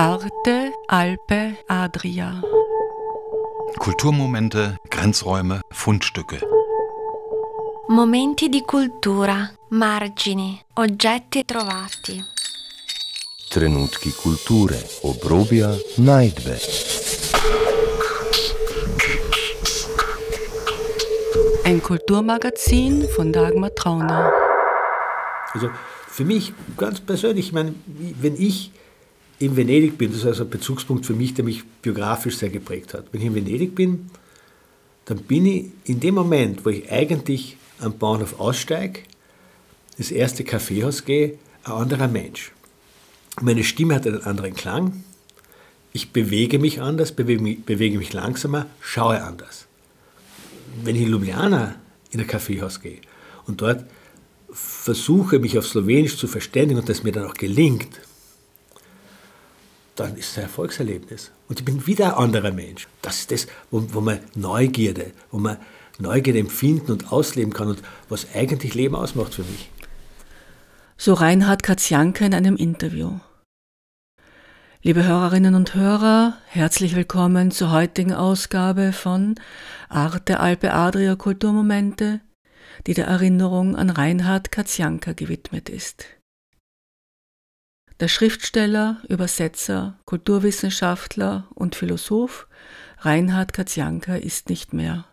Arte, Alpe, Adria. Kulturmomente, Grenzräume, Fundstücke. Momenti di cultura, margini, oggetti trovati. Trenutki kulture, obrobja, najdbe. Ein Kulturmagazin von Dagmar Trauner. Also für mich ganz persönlich, ich meine, wenn ich in Venedig bin, das ist also ein Bezugspunkt für mich, der mich biografisch sehr geprägt hat. Wenn ich in Venedig bin, dann bin ich in dem Moment, wo ich eigentlich am Bahnhof aussteige, das erste Kaffeehaus gehe, ein anderer Mensch. Meine Stimme hat einen anderen Klang. Ich bewege mich anders, bewege mich, bewege mich langsamer, schaue anders. Wenn ich in Ljubljana in ein Kaffeehaus gehe und dort versuche, mich auf Slowenisch zu verständigen und das mir dann auch gelingt, dann ist es ein Erfolgserlebnis. Und ich bin wieder ein anderer Mensch. Das ist das, wo, wo man Neugierde, wo man Neugierde empfinden und ausleben kann und was eigentlich Leben ausmacht für mich. So Reinhard Katzianke in einem Interview. Liebe Hörerinnen und Hörer, herzlich willkommen zur heutigen Ausgabe von Arte Alpe Adria Kulturmomente, die der Erinnerung an Reinhard Katzianka gewidmet ist. Der Schriftsteller, Übersetzer, Kulturwissenschaftler und Philosoph Reinhard Katzianka ist nicht mehr.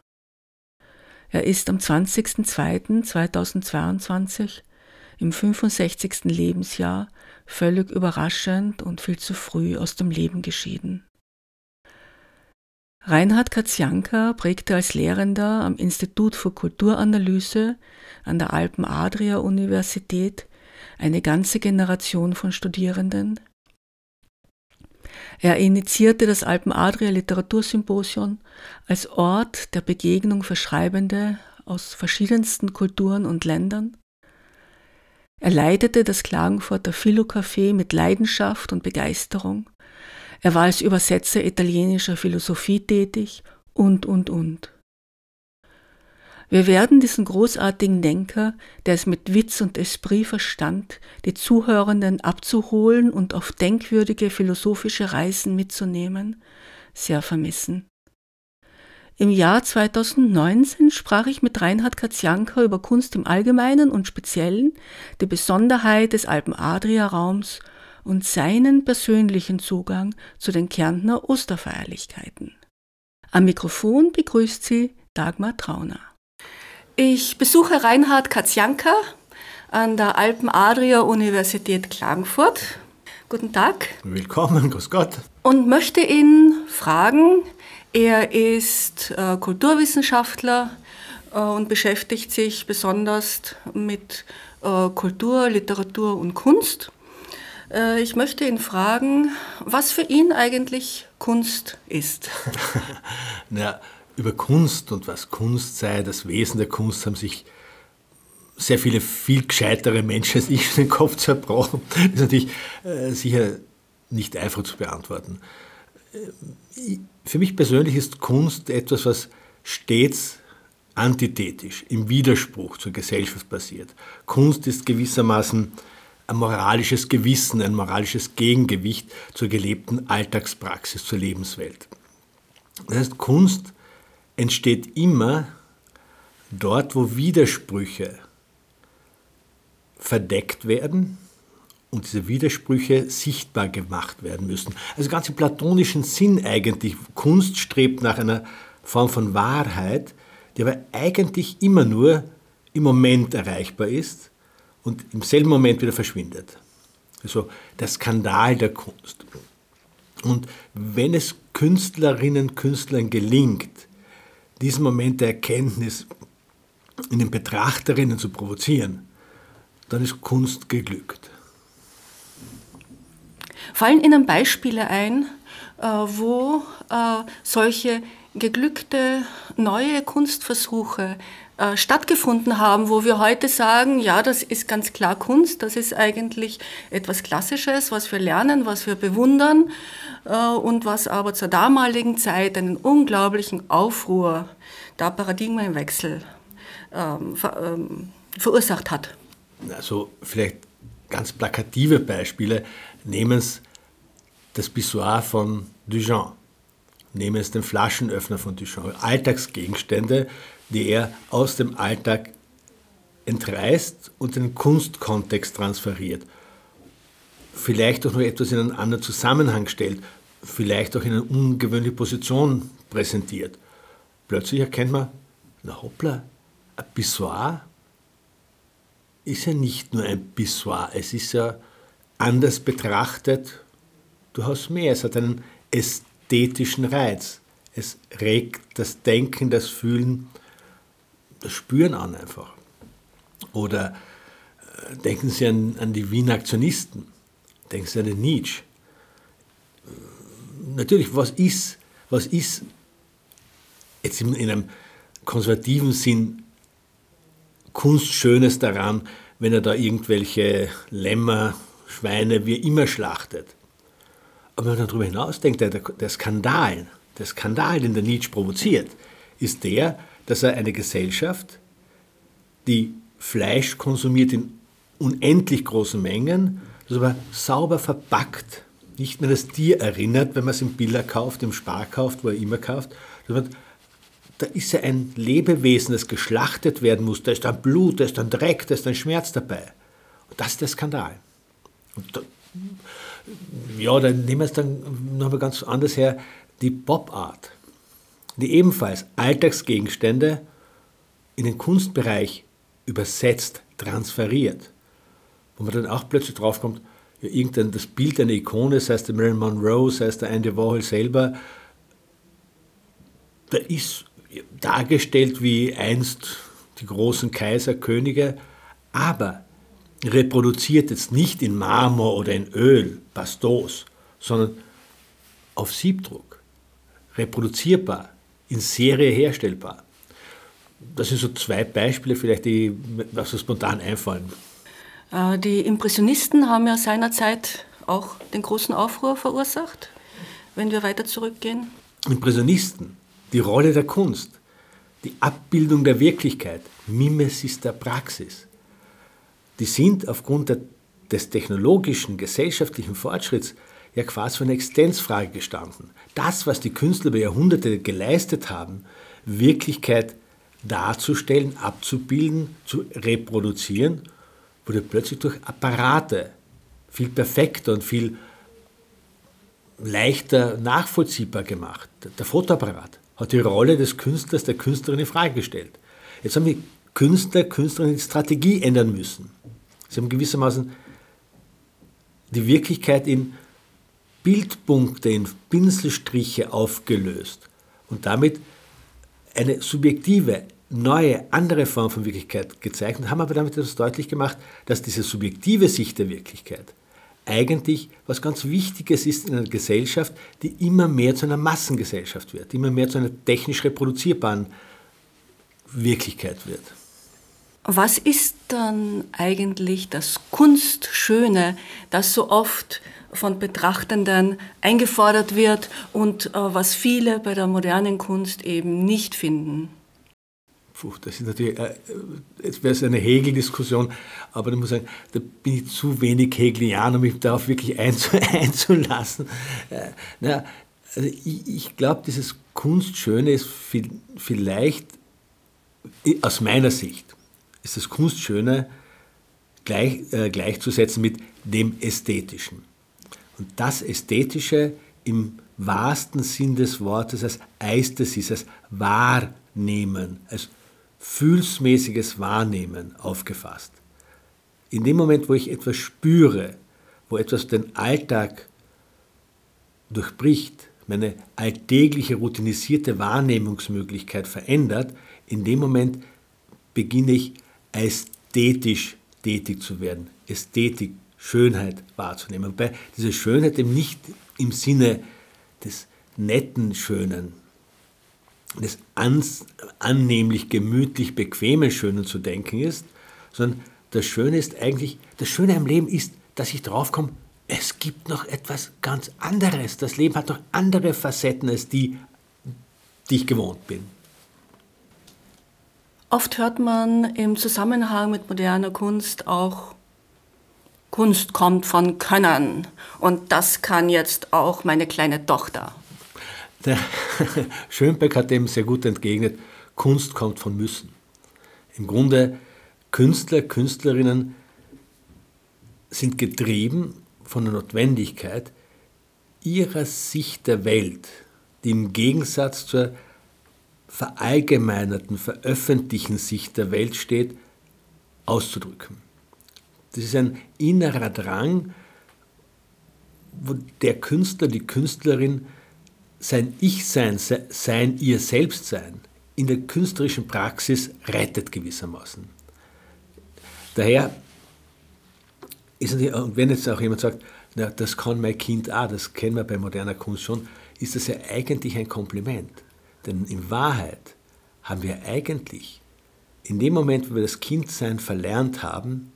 Er ist am 20.02.2022 im 65. Lebensjahr völlig überraschend und viel zu früh aus dem Leben geschieden. Reinhard Katzianka prägte als Lehrender am Institut für Kulturanalyse an der Alpen-Adria-Universität eine ganze Generation von Studierenden. Er initiierte das Alpen-Adria Literatursymposion als Ort der Begegnung für Schreibende aus verschiedensten Kulturen und Ländern. Er leitete das Klagenfurter Philo-Café mit Leidenschaft und Begeisterung. Er war als Übersetzer italienischer Philosophie tätig und, und, und. Wir werden diesen großartigen Denker, der es mit Witz und Esprit verstand, die Zuhörenden abzuholen und auf denkwürdige philosophische Reisen mitzunehmen, sehr vermissen. Im Jahr 2019 sprach ich mit Reinhard Katzianka über Kunst im Allgemeinen und Speziellen, die Besonderheit des Alpen-Adria-Raums und seinen persönlichen Zugang zu den Kärntner Osterfeierlichkeiten. Am Mikrofon begrüßt sie Dagmar Trauner. Ich besuche Reinhard Katzianka an der Alpen-Adria-Universität Klagenfurt. Guten Tag. Willkommen, grüß Gott. Und möchte ihn fragen, er ist äh, Kulturwissenschaftler äh, und beschäftigt sich besonders mit äh, Kultur, Literatur und Kunst. Ich möchte ihn fragen, was für ihn eigentlich Kunst ist. Na, über Kunst und was Kunst sei, das Wesen der Kunst haben sich sehr viele viel gescheitere Menschen als ich den Kopf zerbrochen. Das ist natürlich äh, sicher nicht einfach zu beantworten. Äh, für mich persönlich ist Kunst etwas, was stets antithetisch, im Widerspruch zur Gesellschaft passiert. Kunst ist gewissermaßen ein moralisches Gewissen, ein moralisches Gegengewicht zur gelebten Alltagspraxis, zur Lebenswelt. Das heißt, Kunst entsteht immer dort, wo Widersprüche verdeckt werden und diese Widersprüche sichtbar gemacht werden müssen. Also ganz im platonischen Sinn eigentlich. Kunst strebt nach einer Form von Wahrheit, die aber eigentlich immer nur im Moment erreichbar ist und im selben Moment wieder verschwindet. Also der Skandal der Kunst. Und wenn es Künstlerinnen, Künstlern gelingt, diesen Moment der Erkenntnis in den Betrachterinnen zu provozieren, dann ist Kunst geglückt. Fallen Ihnen Beispiele ein, äh, wo äh, solche geglückte neue Kunstversuche äh, stattgefunden haben, wo wir heute sagen, ja, das ist ganz klar Kunst, das ist eigentlich etwas Klassisches, was wir lernen, was wir bewundern äh, und was aber zur damaligen Zeit einen unglaublichen Aufruhr, der Paradigmenwechsel ähm, ähm, verursacht hat. Also vielleicht ganz plakative Beispiele nehmen es das Pissoir von Duchamp. Nehmen es den Flaschenöffner von Duchamp. Alltagsgegenstände, die er aus dem Alltag entreißt und den Kunstkontext transferiert. Vielleicht auch noch etwas in einen anderen Zusammenhang stellt, vielleicht auch in eine ungewöhnliche Position präsentiert. Plötzlich erkennt man, na hoppla, ein Pissoir ist ja nicht nur ein Pissoir, es ist ja anders betrachtet durchaus mehr. Es hat einen ästhetischen Reiz. Es regt das Denken, das Fühlen, das Spüren an einfach. Oder äh, denken Sie an, an die Wiener Aktionisten, denken Sie an den Nietzsche. Natürlich, was ist, was ist jetzt in, in einem konservativen Sinn Kunstschönes daran, wenn er da irgendwelche Lämmer, Schweine, wie immer schlachtet. Aber wenn man darüber hinausdenkt, der, der Skandal, der Skandal, den der Nietzsche provoziert, ist der, dass er eine Gesellschaft, die Fleisch konsumiert in unendlich großen Mengen, das aber sauber verpackt, nicht mehr das Tier erinnert, wenn man es im Biller kauft, im Spar kauft, wo er immer kauft, sondern da ist ja ein Lebewesen, das geschlachtet werden muss, da ist dann Blut, da ist dann Dreck, da ist dann Schmerz dabei. Und das ist der Skandal. Da, ja, dann nehmen wir es dann nochmal ganz anders her, die Pop-Art, die ebenfalls Alltagsgegenstände in den Kunstbereich übersetzt, transferiert, wo man dann auch plötzlich draufkommt, ja, irgendein, das Bild einer Ikone, sei es der Marilyn Monroe, sei es der Andy Warhol selber, da ist dargestellt wie einst die großen Kaiser, Könige, aber reproduziert jetzt nicht in Marmor oder in Öl, Pastos, sondern auf Siebdruck, reproduzierbar, in Serie herstellbar. Das sind so zwei Beispiele, vielleicht, die mir so spontan einfallen. Äh, die Impressionisten haben ja seinerzeit auch den großen Aufruhr verursacht, wenn wir weiter zurückgehen. Impressionisten die Rolle der Kunst, die Abbildung der Wirklichkeit, Mimesis der Praxis, die sind aufgrund der, des technologischen, gesellschaftlichen Fortschritts ja quasi für eine Existenzfrage gestanden. Das, was die Künstler über Jahrhunderte geleistet haben, Wirklichkeit darzustellen, abzubilden, zu reproduzieren, wurde plötzlich durch Apparate viel perfekter und viel leichter nachvollziehbar gemacht. Der Fotoapparat hat die Rolle des Künstlers, der Künstlerin in Frage gestellt. Jetzt haben die Künstler, Künstlerinnen die Strategie ändern müssen. Sie haben gewissermaßen die Wirklichkeit in Bildpunkte, in Pinselstriche aufgelöst und damit eine subjektive, neue, andere Form von Wirklichkeit gezeigt und haben aber damit etwas deutlich gemacht, dass diese subjektive Sicht der Wirklichkeit eigentlich was ganz Wichtiges ist in einer Gesellschaft, die immer mehr zu einer Massengesellschaft wird, immer mehr zu einer technisch reproduzierbaren Wirklichkeit wird. Was ist dann eigentlich das Kunstschöne, das so oft von Betrachtenden eingefordert wird und äh, was viele bei der modernen Kunst eben nicht finden? Puh, das ist natürlich, äh, jetzt wäre es eine Hegel-Diskussion, aber ich muss sagen, da bin ich zu wenig Hegelian, um mich darauf wirklich einzulassen. Äh, also ich, ich glaube, dieses Kunstschöne ist viel, vielleicht, aus meiner Sicht, ist das Kunstschöne gleich, äh, gleichzusetzen mit dem Ästhetischen. Und das Ästhetische im wahrsten Sinn des Wortes als Eistesis, als Wahrnehmen, als fühlsmäßiges Wahrnehmen aufgefasst. In dem Moment, wo ich etwas spüre, wo etwas den Alltag durchbricht, meine alltägliche, routinisierte Wahrnehmungsmöglichkeit verändert, in dem Moment beginne ich ästhetisch tätig zu werden, Ästhetik, Schönheit wahrzunehmen. Wobei diese Schönheit eben nicht im Sinne des netten Schönen, des annehmlich, gemütlich, bequemen Schönen zu denken ist, sondern das Schöne ist eigentlich, das Schöne am Leben ist, dass ich draufkomme, es gibt noch etwas ganz anderes. Das Leben hat noch andere Facetten als die, die ich gewohnt bin. Oft hört man im Zusammenhang mit moderner Kunst auch Kunst kommt von Können und das kann jetzt auch meine kleine Tochter. Der Schönbeck hat dem sehr gut entgegnet, Kunst kommt von Müssen. Im Grunde, Künstler, Künstlerinnen sind getrieben von der Notwendigkeit ihrer Sicht der Welt, die im Gegensatz zur verallgemeinerten, veröffentlichten Sicht der Welt steht, auszudrücken. Das ist ein innerer Drang, wo der Künstler, die Künstlerin sein Ich-Sein, sein ihr Selbstsein in der künstlerischen Praxis rettet gewissermaßen. Daher ist natürlich, und wenn jetzt auch jemand sagt, na, das kann mein Kind auch, das kennen wir bei moderner Kunst schon, ist das ja eigentlich ein Kompliment. Denn in Wahrheit haben wir eigentlich in dem Moment, wo wir das Kindsein verlernt haben,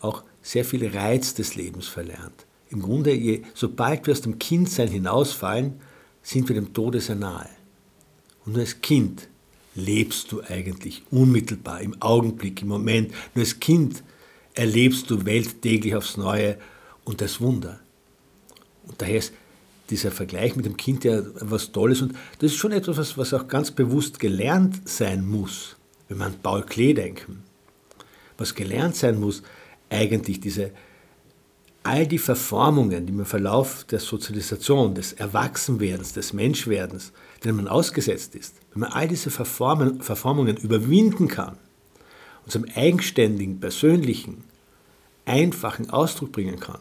auch sehr viel Reiz des Lebens verlernt. Im Grunde, je, sobald wir aus dem Kindsein hinausfallen, sind wir dem Tode sehr nahe. Und nur als Kind lebst du eigentlich unmittelbar, im Augenblick, im Moment. Nur als Kind erlebst du Welt täglich aufs Neue und das Wunder. Und daher ist dieser Vergleich mit dem Kind ja was Tolles und das ist schon etwas, was, was auch ganz bewusst gelernt sein muss, wenn man an Paul Klee denken. Was gelernt sein muss, eigentlich diese, all die Verformungen, die man im Verlauf der Sozialisation, des Erwachsenwerdens, des Menschwerdens, denen man ausgesetzt ist, wenn man all diese Verformungen, Verformungen überwinden kann und zum eigenständigen, persönlichen, einfachen Ausdruck bringen kann,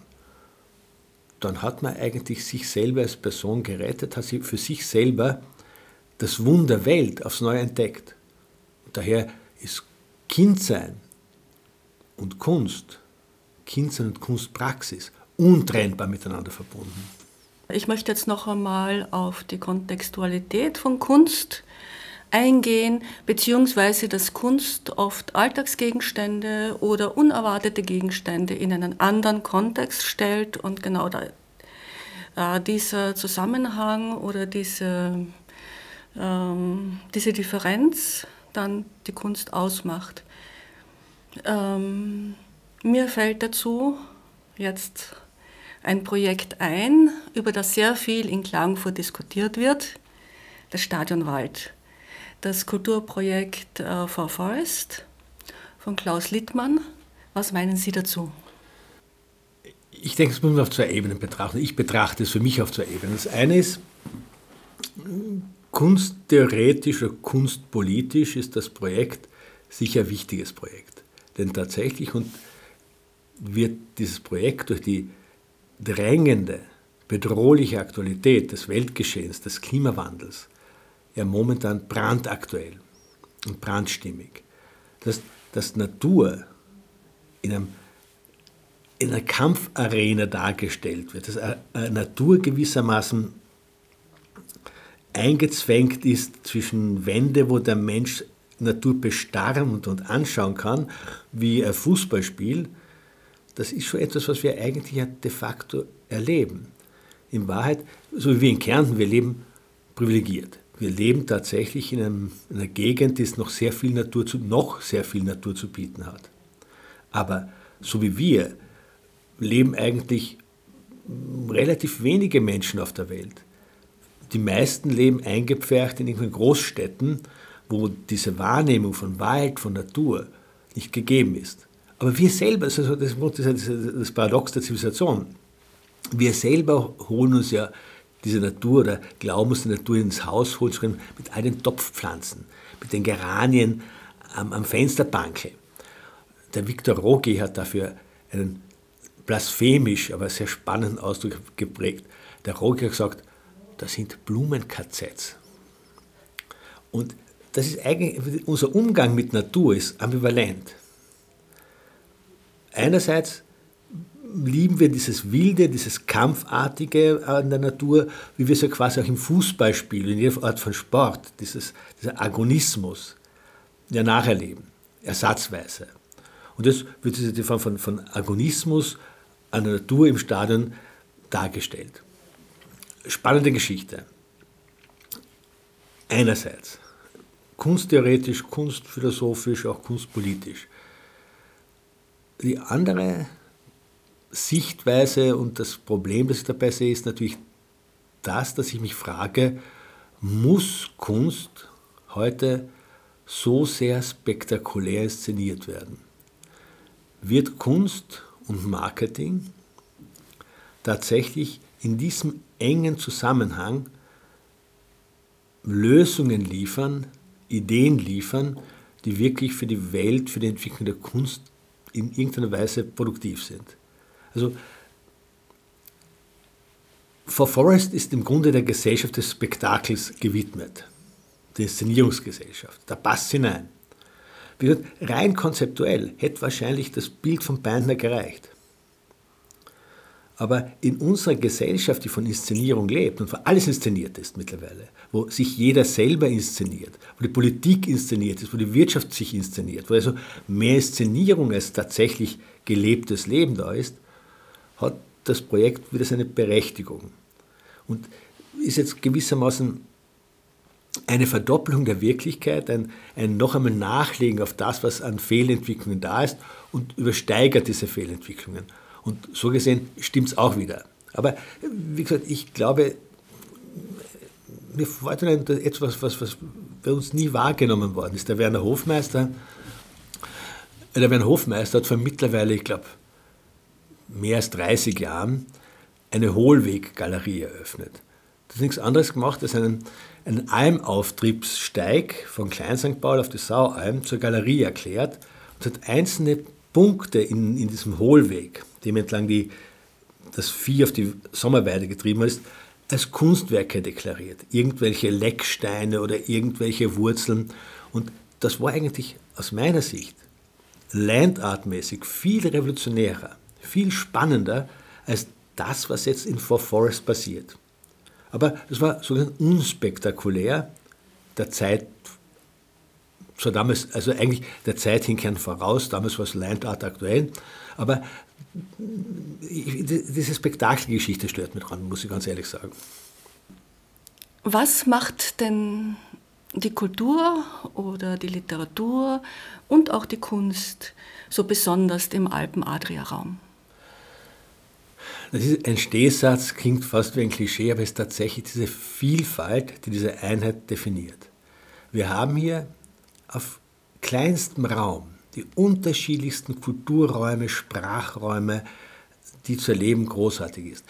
dann hat man eigentlich sich selber als Person gerettet, hat sie für sich selber das Wunder Welt aufs Neue entdeckt. Daher ist Kindsein und Kunst, Kindsein und Kunstpraxis untrennbar miteinander verbunden. Ich möchte jetzt noch einmal auf die Kontextualität von Kunst eingehen, beziehungsweise dass Kunst oft Alltagsgegenstände oder unerwartete Gegenstände in einen anderen Kontext stellt und genau da, äh, dieser Zusammenhang oder diese, ähm, diese Differenz dann die Kunst ausmacht. Ähm, mir fällt dazu jetzt ein Projekt ein, über das sehr viel in Klagenfurt diskutiert wird, das Stadion Wald das Kulturprojekt äh, For Forest von Klaus Littmann. Was meinen Sie dazu? Ich denke, es muss man auf zwei Ebenen betrachten. Ich betrachte es für mich auf zwei Ebenen. Das eine ist, kunsttheoretisch oder kunstpolitisch ist das Projekt sicher ein wichtiges Projekt. Denn tatsächlich und wird dieses Projekt durch die drängende, bedrohliche Aktualität des Weltgeschehens, des Klimawandels ja momentan brandaktuell und brandstimmig. Dass, dass Natur in, einem, in einer Kampfarena dargestellt wird, dass eine Natur gewissermaßen eingezwängt ist zwischen Wände, wo der Mensch Natur bestarren und anschauen kann, wie ein Fußballspiel, das ist schon etwas, was wir eigentlich ja de facto erleben. In Wahrheit, so wie wir in Kärnten, wir leben privilegiert wir leben tatsächlich in, einem, in, einer Gegend, die noch sehr viel Natur zu, noch sehr viel Natur zu bieten hat. Aber so wie wir leben eigentlich relativ wenige Menschen auf der Welt. Die meisten leben eingepfercht in irgendwelchen Großstädten, wo diese Wahrnehmung von Wald, von Natur nicht gegeben ist. Aber wir selber, also das ist das Paradox der Zivilisation, wir selber holen uns ja diese Natur oder glauben uns die Natur ins Haus holen mit all den Topfpflanzen, mit den Geranien am, am Fensterbankel. Der Viktor Rogi hat dafür einen blasphemisch, aber sehr spannenden Ausdruck geprägt. Der Rogi hat gesagt, das sind Blumen-KZs. Und das ist eigentlich, unser Umgang mit Natur ist ambivalent. Einerseits lieben wir dieses Wilde, dieses Kampfartige an der Natur, wie wir es ja quasi auch im Fußballspiel, in jeder Art von Sport, dieses, dieser Agonismus ja nacherleben, ersatzweise. Und das wird diese Form von, von Agonismus an der Natur im Stadion dargestellt. Spannende Geschichte. Einerseits kunsttheoretisch, kunstphilosophisch, auch kunstpolitisch. Die andere Sichtweise und das Problem, das ich dabei sehe, ist natürlich das, dass ich mich frage, muss Kunst heute so sehr spektakulär inszeniert werden? Wird Kunst und Marketing tatsächlich in diesem engen Zusammenhang Lösungen liefern, Ideen liefern, die wirklich für die Welt, für die Entwicklung der Kunst in irgendeiner Weise produktiv sind. Also For Forest ist im Grunde der Gesellschaft des Spektakels gewidmet, der Inszenierungsgesellschaft. Da passt hinein. Wie gesagt, rein konzeptuell hätte wahrscheinlich das Bild von Beindner gereicht. Aber in unserer Gesellschaft, die von Inszenierung lebt und wo alles inszeniert ist mittlerweile, wo sich jeder selber inszeniert, wo die Politik inszeniert ist, wo die Wirtschaft sich inszeniert, wo also mehr Inszenierung als tatsächlich gelebtes Leben da ist, hat das Projekt wieder seine Berechtigung. Und ist jetzt gewissermaßen eine Verdoppelung der Wirklichkeit, ein, ein noch einmal Nachlegen auf das, was an Fehlentwicklungen da ist und übersteigert diese Fehlentwicklungen. Und so gesehen stimmt es auch wieder. Aber wie gesagt, ich glaube, mir freut etwas, was, was bei uns nie wahrgenommen worden ist. Der Werner Hofmeister, der Werner Hofmeister hat vor mittlerweile, ich glaube, mehr als 30 Jahren eine Hohlweggalerie eröffnet. Das ist nichts anderes gemacht als einen, einen Almauftriebssteig von Klein St. Paul auf die Saualm zur Galerie erklärt und hat einzelne Punkte in, in diesem Hohlweg, dem entlang die, das Vieh auf die Sommerweide getrieben ist, als Kunstwerke deklariert. Irgendwelche Lecksteine oder irgendwelche Wurzeln. Und das war eigentlich aus meiner Sicht landartmäßig viel revolutionärer, viel spannender als das, was jetzt in For Forest passiert. Aber es war sogar unspektakulär der Zeit, zwar damals, also eigentlich der Zeit hinkern voraus, damals war es Landart aktuell, aber diese Spektakelgeschichte stört mich dran, muss ich ganz ehrlich sagen. Was macht denn die Kultur oder die Literatur und auch die Kunst so besonders im Alpen-Adria-Raum? Das ist ein Stehsatz, klingt fast wie ein Klischee, aber es ist tatsächlich diese Vielfalt, die diese Einheit definiert. Wir haben hier auf kleinstem Raum die unterschiedlichsten Kulturräume, Sprachräume, die zu erleben großartig ist.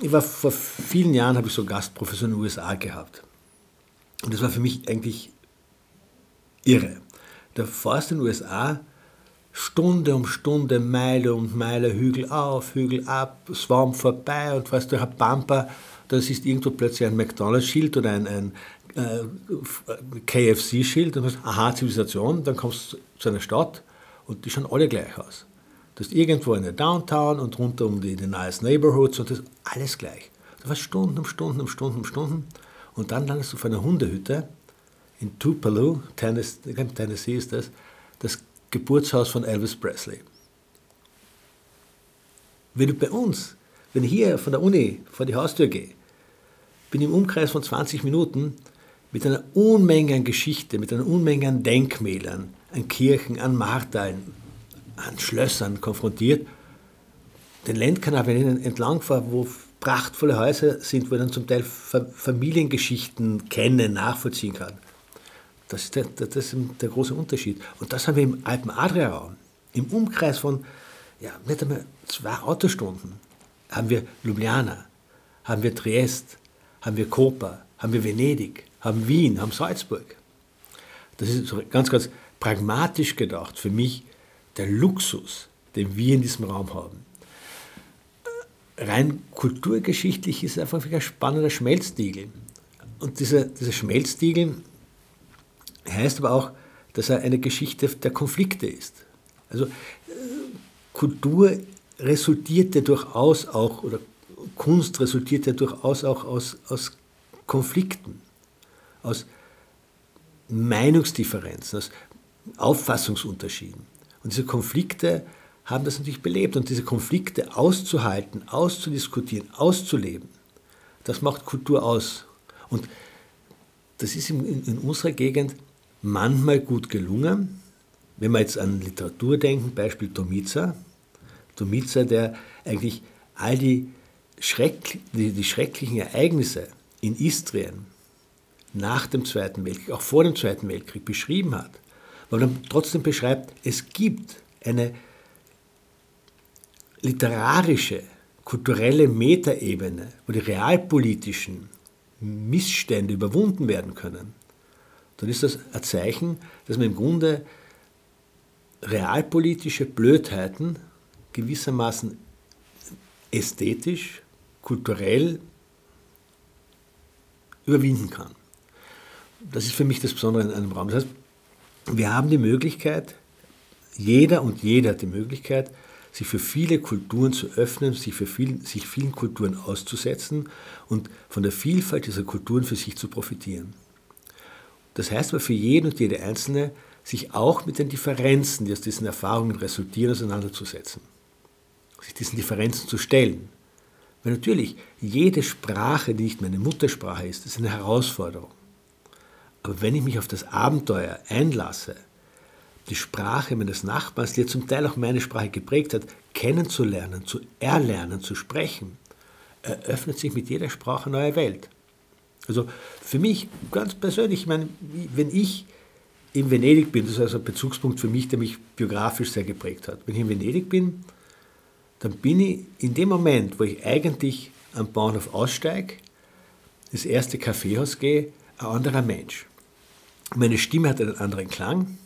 Ich war vor vielen Jahren, habe ich so Gastprofessor in den USA gehabt. Und das war für mich eigentlich irre. Der Forst in den USA Stunde um Stunde, Meile um Meile, Hügel auf, Hügel ab, Swamp vorbei und weißt du, Herr Pampa, da ist irgendwo plötzlich ein McDonalds-Schild oder ein, ein äh, KFC-Schild und du sagst, aha, Zivilisation, dann kommst du zu einer Stadt und die schauen alle gleich aus. Du hast irgendwo eine Downtown und runter um die, die nice Neighborhoods und das ist alles gleich. Du warst Stunden um Stunden um Stunden um Stunden und dann landest du vor einer Hundehütte in Tupelo, Tennessee, Tennessee ist das, das Geburtshaus von Elvis Presley. Wenn du bei uns, wenn ich hier von der Uni vor die Haustür gehe, bin im Umkreis von 20 Minuten mit einer Unmenge an Geschichte, mit einer Unmenge an Denkmälern, an Kirchen, an Martalen, an Schlössern konfrontiert. Den Landkanal, wenn ich entlang fahre, wo prachtvolle Häuser sind, wo ich dann zum Teil Familiengeschichten kenne, nachvollziehen kann. Das ist der, das ist der große Unterschied. Und das haben wir im Alpen-Adria-Raum. Im Umkreis von ja, nicht einmal zwei Autostunden haben wir Ljubljana, haben wir Triest, haben wir Koper, haben wir Venedig, haben Wien, haben Salzburg. Das ist so ganz, ganz pragmatisch gedacht für mich der Luxus, den wir in diesem Raum haben. Rein kulturgeschichtlich ist es einfach ein spannender Schmelztiegel. Und dieser, dieser Schmelztiegel heißt aber auch, dass er eine Geschichte der Konflikte ist. Also äh, Kultur resultiert ja durchaus auch, oder Kunst resultiert ja durchaus auch aus, aus Konflikten, aus Meinungsdifferenzen, aus Auffassungsunterschieden. Und diese Konflikte haben das natürlich belebt. Und diese Konflikte auszuhalten, auszudiskutieren, auszuleben, das macht Kultur aus. Und das ist in, in unserer Gegend manchmal gut gelungen. Wenn wir jetzt an Literatur denken, Beispiel Tomica. Tomica, der eigentlich all die, Schreck, die, die schrecklichen Ereignisse in Istrien nach dem Zweiten Weltkrieg, auch vor dem Zweiten Weltkrieg beschrieben hat, weil man trotzdem beschreibt, es gibt eine literarische, kulturelle Metaebene, wo die realpolitischen Missstände überwunden werden können, dann ist das ein Zeichen, dass man im Grunde realpolitische Blödheiten gewissermaßen ästhetisch, kulturell überwinden kann. Das ist für mich das Besondere in einem Raum. Das heißt, wir haben die Möglichkeit, jeder und jeder hat die Möglichkeit, sich für viele Kulturen zu öffnen, sich, für viel, sich vielen Kulturen auszusetzen und von der Vielfalt dieser Kulturen für sich zu profitieren. Das heißt aber für jeden und jede Einzelne, sich auch mit den Differenzen, die aus diesen Erfahrungen resultieren, auseinanderzusetzen. Sich diesen Differenzen zu stellen. Weil natürlich, jede Sprache, die nicht meine Muttersprache ist, ist eine Herausforderung. Aber wenn ich mich auf das Abenteuer einlasse, die Sprache meines Nachbarns, die ja zum Teil auch meine Sprache geprägt hat, kennenzulernen, zu erlernen, zu sprechen, eröffnet sich mit jeder Sprache eine neue Welt. Also für mich ganz persönlich, ich meine, wenn ich in Venedig bin, das ist also ein Bezugspunkt für mich, der mich biografisch sehr geprägt hat. Wenn ich in Venedig bin, dann bin ich in dem Moment, wo ich eigentlich am Bahnhof aussteige, das erste Kaffeehaus gehe, ein anderer Mensch. Meine Stimme hat einen anderen Klang,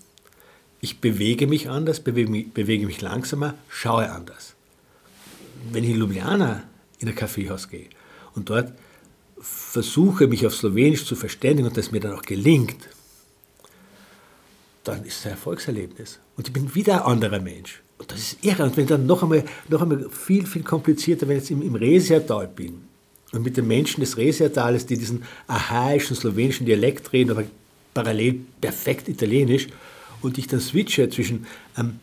ich bewege mich anders, bewege mich, bewege mich langsamer, schaue anders. Wenn ich in Ljubljana in ein Kaffeehaus gehe und dort versuche, mich auf Slowenisch zu verständigen und das mir dann auch gelingt, dann ist es ein Erfolgserlebnis. Und ich bin wieder ein anderer Mensch. Und das ist irre. Und wenn dann noch einmal, noch einmal viel, viel komplizierter, wenn ich jetzt im, im Resertal bin und mit den Menschen des Resertales, die diesen archaischen slowenischen Dialekt reden, aber parallel perfekt italienisch, und ich dann switche zwischen ähm,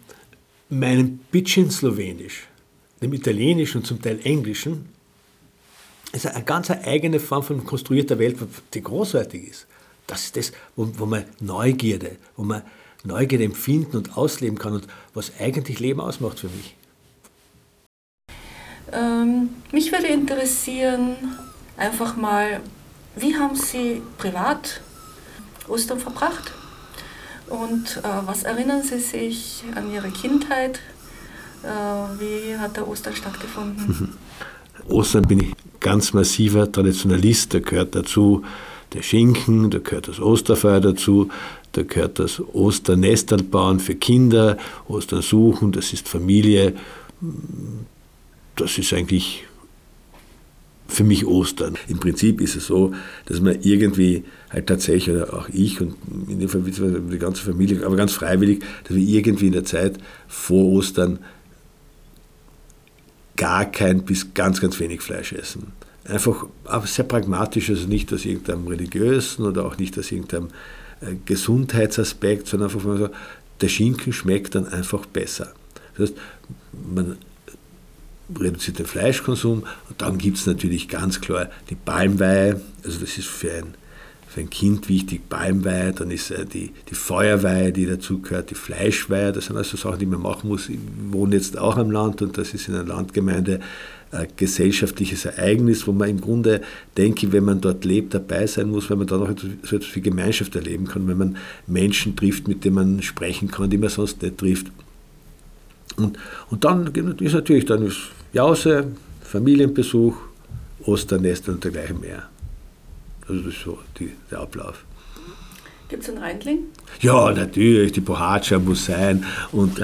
meinem Bitchin Slowenisch, dem Italienischen und zum Teil Englischen, ist eine ganz eigene Form von konstruierter Welt, die großartig ist. Das ist das, wo, wo man Neugierde, wo man Neugierde empfinden und ausleben kann und was eigentlich Leben ausmacht für mich. Ähm, mich würde interessieren, einfach mal, wie haben Sie privat Ostern verbracht? Und äh, was erinnern Sie sich an Ihre Kindheit? Äh, wie hat der Ostern stattgefunden? Ostern bin ich ganz massiver Traditionalist, da gehört dazu der Schinken, da gehört das Osterfeuer dazu, da gehört das Osternestal bauen für Kinder, Ostern suchen, das ist Familie. Das ist eigentlich für mich Ostern. Im Prinzip ist es so, dass man irgendwie halt tatsächlich, oder auch ich und in dem Fall die ganze Familie, aber ganz freiwillig, dass wir irgendwie in der Zeit vor Ostern gar kein bis ganz, ganz wenig Fleisch essen. Einfach aber sehr pragmatisch, also nicht aus irgendeinem religiösen oder auch nicht aus irgendeinem äh, Gesundheitsaspekt, sondern einfach so, der Schinken schmeckt dann einfach besser. Das heißt, man reduziert den Fleischkonsum und dann gibt es natürlich ganz klar die Palmweihe, also das ist für ein ein Kind wichtig, Palmweihe, dann ist äh, die, die Feuerweihe, die dazugehört, die Fleischweihe, das sind also Sachen, die man machen muss. Ich wohne jetzt auch am Land und das ist in einer Landgemeinde ein gesellschaftliches Ereignis, wo man im Grunde, denke ich, wenn man dort lebt, dabei sein muss, weil man da noch so etwas wie Gemeinschaft erleben kann, wenn man Menschen trifft, mit denen man sprechen kann, die man sonst nicht trifft. Und, und dann ist natürlich dann ist Jause, Familienbesuch, Osternest und dergleichen mehr. Also das ist so die, der Ablauf. Gibt es einen Reindling? Ja, natürlich, die Bohatscha muss sein und,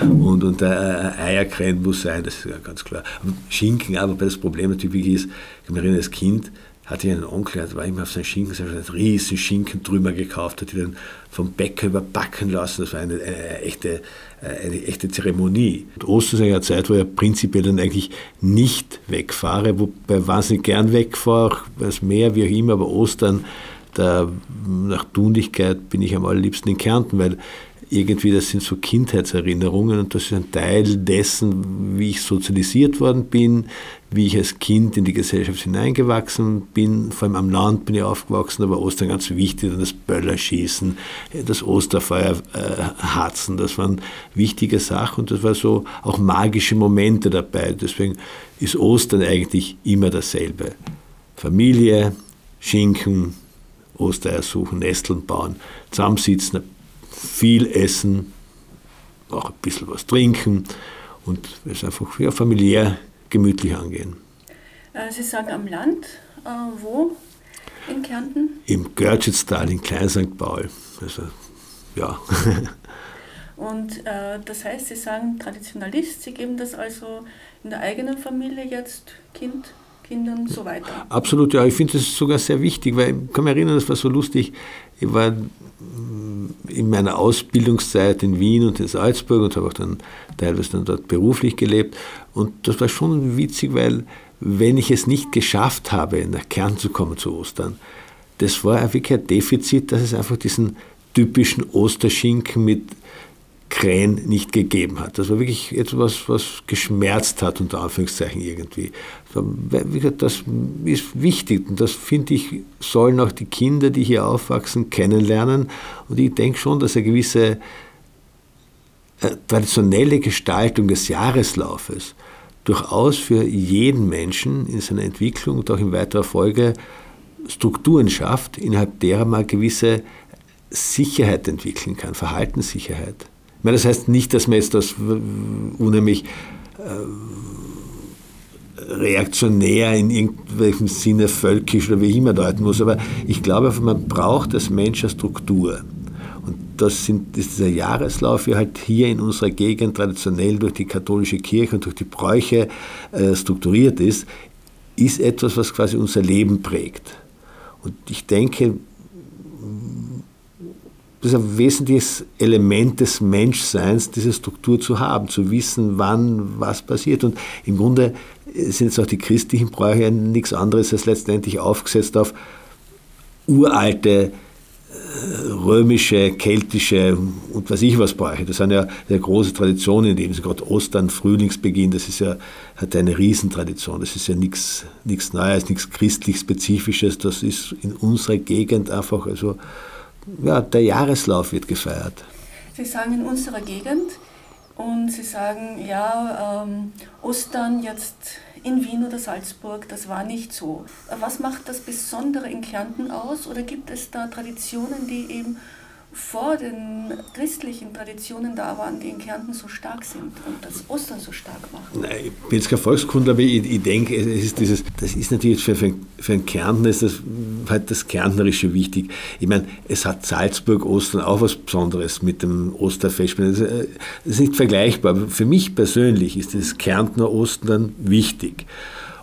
und, und der äh, Eierkrähen muss sein, das ist ja ganz klar. Schinken, aber das Problem natürlich ist, ich kann mich erinnern, als Kind hatte ich einen Onkel, der war immer auf seinen Schinken, hat einen riesen Schinkentrümmer gekauft, hat die dann vom Bäcker überbacken lassen. Das war eine, eine, echte, eine echte Zeremonie. Und Ostern ist eine Zeit, wo ich prinzipiell dann eigentlich nicht wegfahre, wobei wahnsinnig gern wegfahre, das Meer, wie auch immer, aber Ostern, da, nach Tunlichkeit bin ich am allerliebsten in Kärnten, weil irgendwie, das sind so Kindheitserinnerungen und das ist ein Teil dessen, wie ich sozialisiert worden bin, wie ich als Kind in die Gesellschaft hineingewachsen bin. Vor allem am Land bin ich aufgewachsen, war Ostern ganz wichtig, dann das Böllerschießen, das Osterfeuer äh, harzen, das waren wichtige Sachen und das war so auch magische Momente dabei. Deswegen ist Ostern eigentlich immer dasselbe. Familie, Schinken, Ostereier suchen, Nesteln bauen, zusammensitzen, viel essen, auch ein bisschen was trinken und es einfach ja, familiär gemütlich angehen. Äh, Sie sagen am Land, äh, wo in Kärnten? Im Görtschitztal in Klein St. Paul. Also, ja. Und äh, das heißt, Sie sagen Traditionalist, Sie geben das also in der eigenen Familie jetzt Kind Kindern so weiter. Absolut, ja. Ich finde das sogar sehr wichtig, weil ich kann mich erinnern, das war so lustig. Ich war in meiner Ausbildungszeit in Wien und in Salzburg und habe auch dann teilweise dann dort beruflich gelebt. Und das war schon witzig, weil wenn ich es nicht geschafft habe, nach Kern zu kommen zu Ostern, das war wirklich ein Defizit, dass es einfach diesen typischen Osterschinken mit Krähen nicht gegeben hat. Das war wirklich etwas, was geschmerzt hat, unter Anführungszeichen irgendwie. Das ist wichtig und das finde ich, sollen auch die Kinder, die hier aufwachsen, kennenlernen. Und ich denke schon, dass eine gewisse äh, traditionelle Gestaltung des Jahreslaufes durchaus für jeden Menschen in seiner Entwicklung und auch in weiterer Folge Strukturen schafft, innerhalb derer man gewisse Sicherheit entwickeln kann, Verhaltenssicherheit meine, das heißt nicht, dass man jetzt das unheimlich äh, reaktionär in irgendwelchem Sinne völkisch oder wie immer deuten muss, aber ich glaube, man braucht als Mensch eine Struktur. Und das, sind, das ist dieser Jahreslauf, wie halt hier in unserer Gegend traditionell durch die katholische Kirche und durch die Bräuche äh, strukturiert ist, ist etwas, was quasi unser Leben prägt. Und ich denke, das ist ein wesentliches Element des Menschseins, diese Struktur zu haben, zu wissen, wann was passiert. Und im Grunde sind jetzt auch die christlichen Bräuche nichts anderes als letztendlich aufgesetzt auf uralte äh, römische, keltische und was ich was Bräuche. Das sind ja eine große Traditionen, in dem sie gerade Ostern, Frühlingsbeginn, das ist ja, hat eine Riesentradition. Das ist ja nichts, Neues, nichts christlich Spezifisches. Das ist in unserer Gegend einfach, also ja, der Jahreslauf wird gefeiert. Sie sagen in unserer Gegend und Sie sagen, ja, ähm, Ostern jetzt in Wien oder Salzburg, das war nicht so. Was macht das Besondere in Kärnten aus oder gibt es da Traditionen, die eben vor den christlichen Traditionen da waren, die in Kärnten so stark sind und das Ostern so stark machen? Nein, ich bin jetzt kein Volkskundler, aber ich, ich denke, es ist dieses, das ist natürlich für, für, für einen Kärntner ist das halt das Kärntnerische wichtig. Ich meine, es hat Salzburg Ostern auch was Besonderes mit dem Osterfest. Das ist nicht vergleichbar, für mich persönlich ist das Kärntner Ostern wichtig.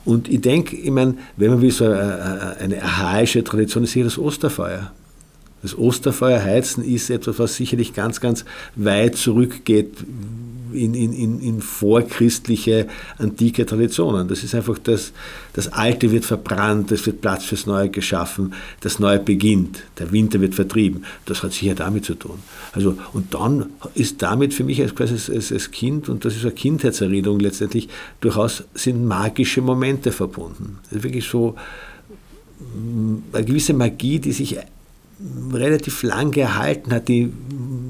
Und ich denke, ich meine, wenn man will, so eine, eine archaische Tradition ist hier das Osterfeuer. Das Osterfeuer heizen ist etwas, was sicherlich ganz, ganz weit zurückgeht in, in, in vorchristliche, antike Traditionen. Das ist einfach das, das Alte wird verbrannt, es wird Platz fürs Neue geschaffen, das Neue beginnt, der Winter wird vertrieben. Das hat sicher damit zu tun. Also, und dann ist damit für mich als, als, als Kind, und das ist eine Kindheitserinnerung letztendlich, durchaus sind magische Momente verbunden. Das ist wirklich so eine gewisse Magie, die sich relativ lange erhalten hat, die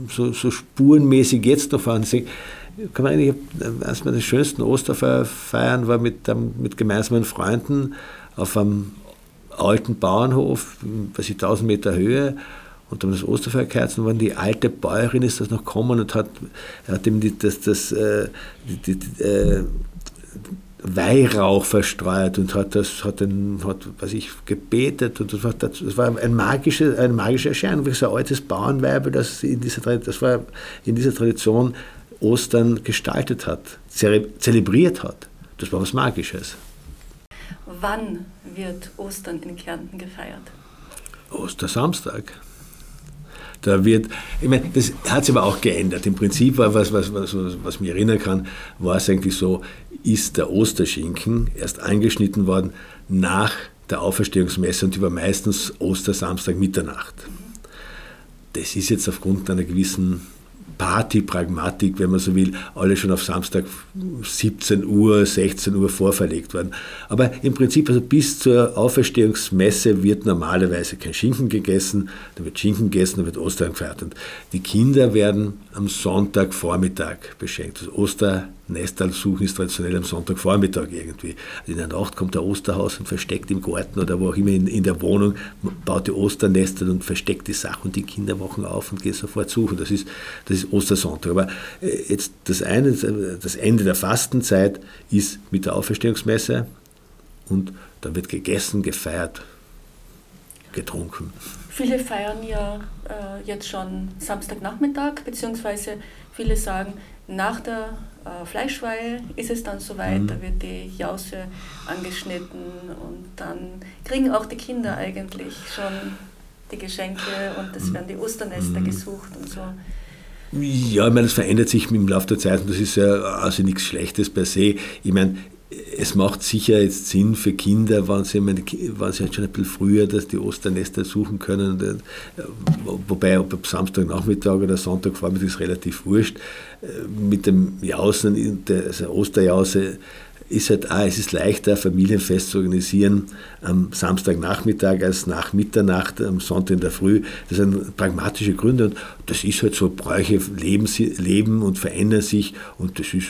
so, so spurenmäßig jetzt noch vorhanden sind. Kann man eigentlich, eines meiner schönsten Osterfeiern war mit, mit gemeinsamen Freunden auf einem alten Bauernhof, weiß ich, 1000 Meter Höhe und dann das Osterfeuer geheizt und die alte Bäuerin ist das noch gekommen und hat, hat ihm die, das, das, äh, die, die, äh, Weihrauch verstreut und hat das, hat den, hat, was ich, gebetet und das war, das war ein magische, eine magische Erscheinung, wie so ein altes Bauernweib, das in dieser, das war in dieser Tradition Ostern gestaltet hat, zelebriert hat. Das war was Magisches. Wann wird Ostern in Kärnten gefeiert? Ostersamstag. Da wird, ich meine, das hat sich aber auch geändert. Im Prinzip war was, was, was, was mich erinnern kann, war es eigentlich so, ist der Osterschinken erst angeschnitten worden nach der Auferstehungsmesse und die war meistens Ostersamstag Mitternacht. Das ist jetzt aufgrund einer gewissen Partypragmatik, wenn man so will, alle schon auf Samstag 17 Uhr, 16 Uhr vorverlegt worden. Aber im Prinzip, also bis zur Auferstehungsmesse wird normalerweise kein Schinken gegessen, da wird Schinken gegessen, da wird Ostern gefeiert. Und die Kinder werden am Sonntagvormittag beschenkt. Das Osternestal suchen ist traditionell am Sonntagvormittag irgendwie. Also in der Nacht kommt der Osterhaus und versteckt im Garten oder wo auch immer in, in der Wohnung, baut die Osternester und versteckt die Sachen und die Kinder wachen auf und gehen sofort suchen. Das ist, das ist Ostersonntag. Aber äh, jetzt das eine, das Ende der Fastenzeit ist mit der Auferstehungsmesse und dann wird gegessen, gefeiert, getrunken. Viele feiern ja äh, jetzt schon Samstagnachmittag, beziehungsweise viele sagen, nach der äh, Fleischweihe ist es dann soweit, mhm. da wird die Jause angeschnitten und dann kriegen auch die Kinder eigentlich schon die Geschenke und es werden die Osternester mhm. gesucht und so. Ja, ich meine, es verändert sich im Laufe der Zeit und das ist ja also nichts Schlechtes per se. Ich meine, es macht sicher jetzt Sinn für Kinder, wenn sie, meine, wenn sie halt schon ein bisschen früher dass die Osternester suchen können. Äh, wobei, ob Samstagnachmittag oder Sonntagvormittag ist relativ wurscht. Äh, mit dem Jausen, also Osterjause, ist halt auch, es ist leichter, Familienfest zu organisieren am Samstagnachmittag als nach Mitternacht, am Sonntag in der Früh. Das sind pragmatische Gründe und das ist halt so, Bräuche leben, leben und verändern sich und das ist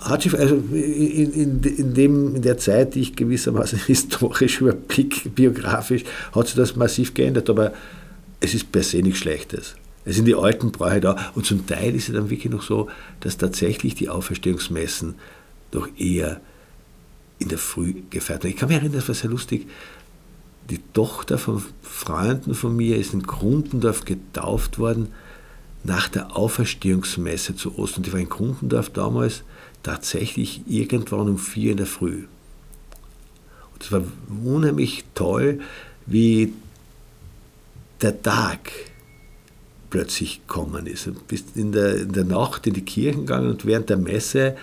hat sich also in, in, in, dem, in der Zeit, die ich gewissermaßen historisch überblick, biografisch, hat sich das massiv geändert, aber es ist per se nichts Schlechtes. Es sind die alten Bräuche da und zum Teil ist es dann wirklich noch so, dass tatsächlich die Auferstehungsmessen doch eher in der Früh gefeiert werden. Ich kann mich erinnern, das war sehr lustig. Die Tochter von Freunden von mir ist in Grundendorf getauft worden nach der Auferstehungsmesse zu Ostern. Die war in Grundendorf damals tatsächlich irgendwann um vier in der Früh. Und es war unheimlich toll, wie der Tag plötzlich gekommen ist. Du bist in der, in der Nacht in die Kirchen gegangen und während der Messe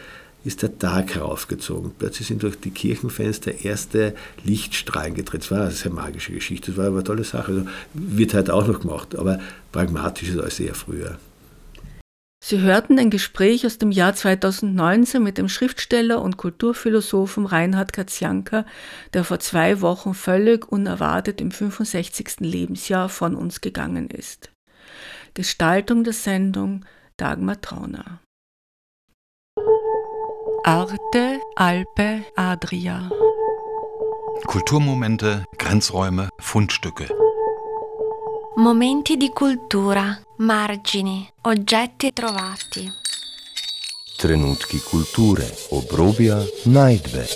ist der Tag heraufgezogen. Plötzlich sind durch die Kirchenfenster erste Lichtstrahlen getreten. Das war eine sehr magische Geschichte, das war eine tolle Sache. Also wird halt auch noch gemacht, aber pragmatisch ist als eher früher. Sie hörten ein Gespräch aus dem Jahr 2019 mit dem Schriftsteller und Kulturphilosophen Reinhard Katzianka, der vor zwei Wochen völlig unerwartet im 65. Lebensjahr von uns gegangen ist. Gestaltung der Sendung Dagmar Trauner. Arte, Alpe, Adria. Kulturmomente, Grenzräume, Fundstücke. Momenti di cultura, margini, oggetti trovati. Trenutki kulture, obrobja, najdbe.